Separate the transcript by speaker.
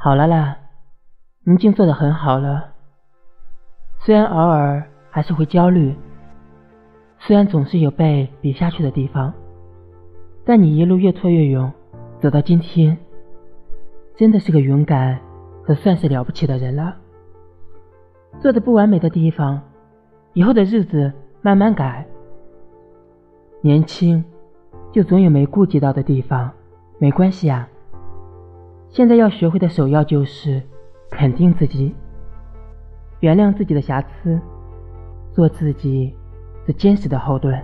Speaker 1: 好了啦，你已经做得很好了。虽然偶尔还是会焦虑，虽然总是有被比下去的地方，但你一路越挫越勇，走到今天，真的是个勇敢和算是了不起的人了。做的不完美的地方，以后的日子慢慢改。年轻，就总有没顾及到的地方，没关系啊。现在要学会的首要就是肯定自己，原谅自己的瑕疵，做自己最坚实的后盾。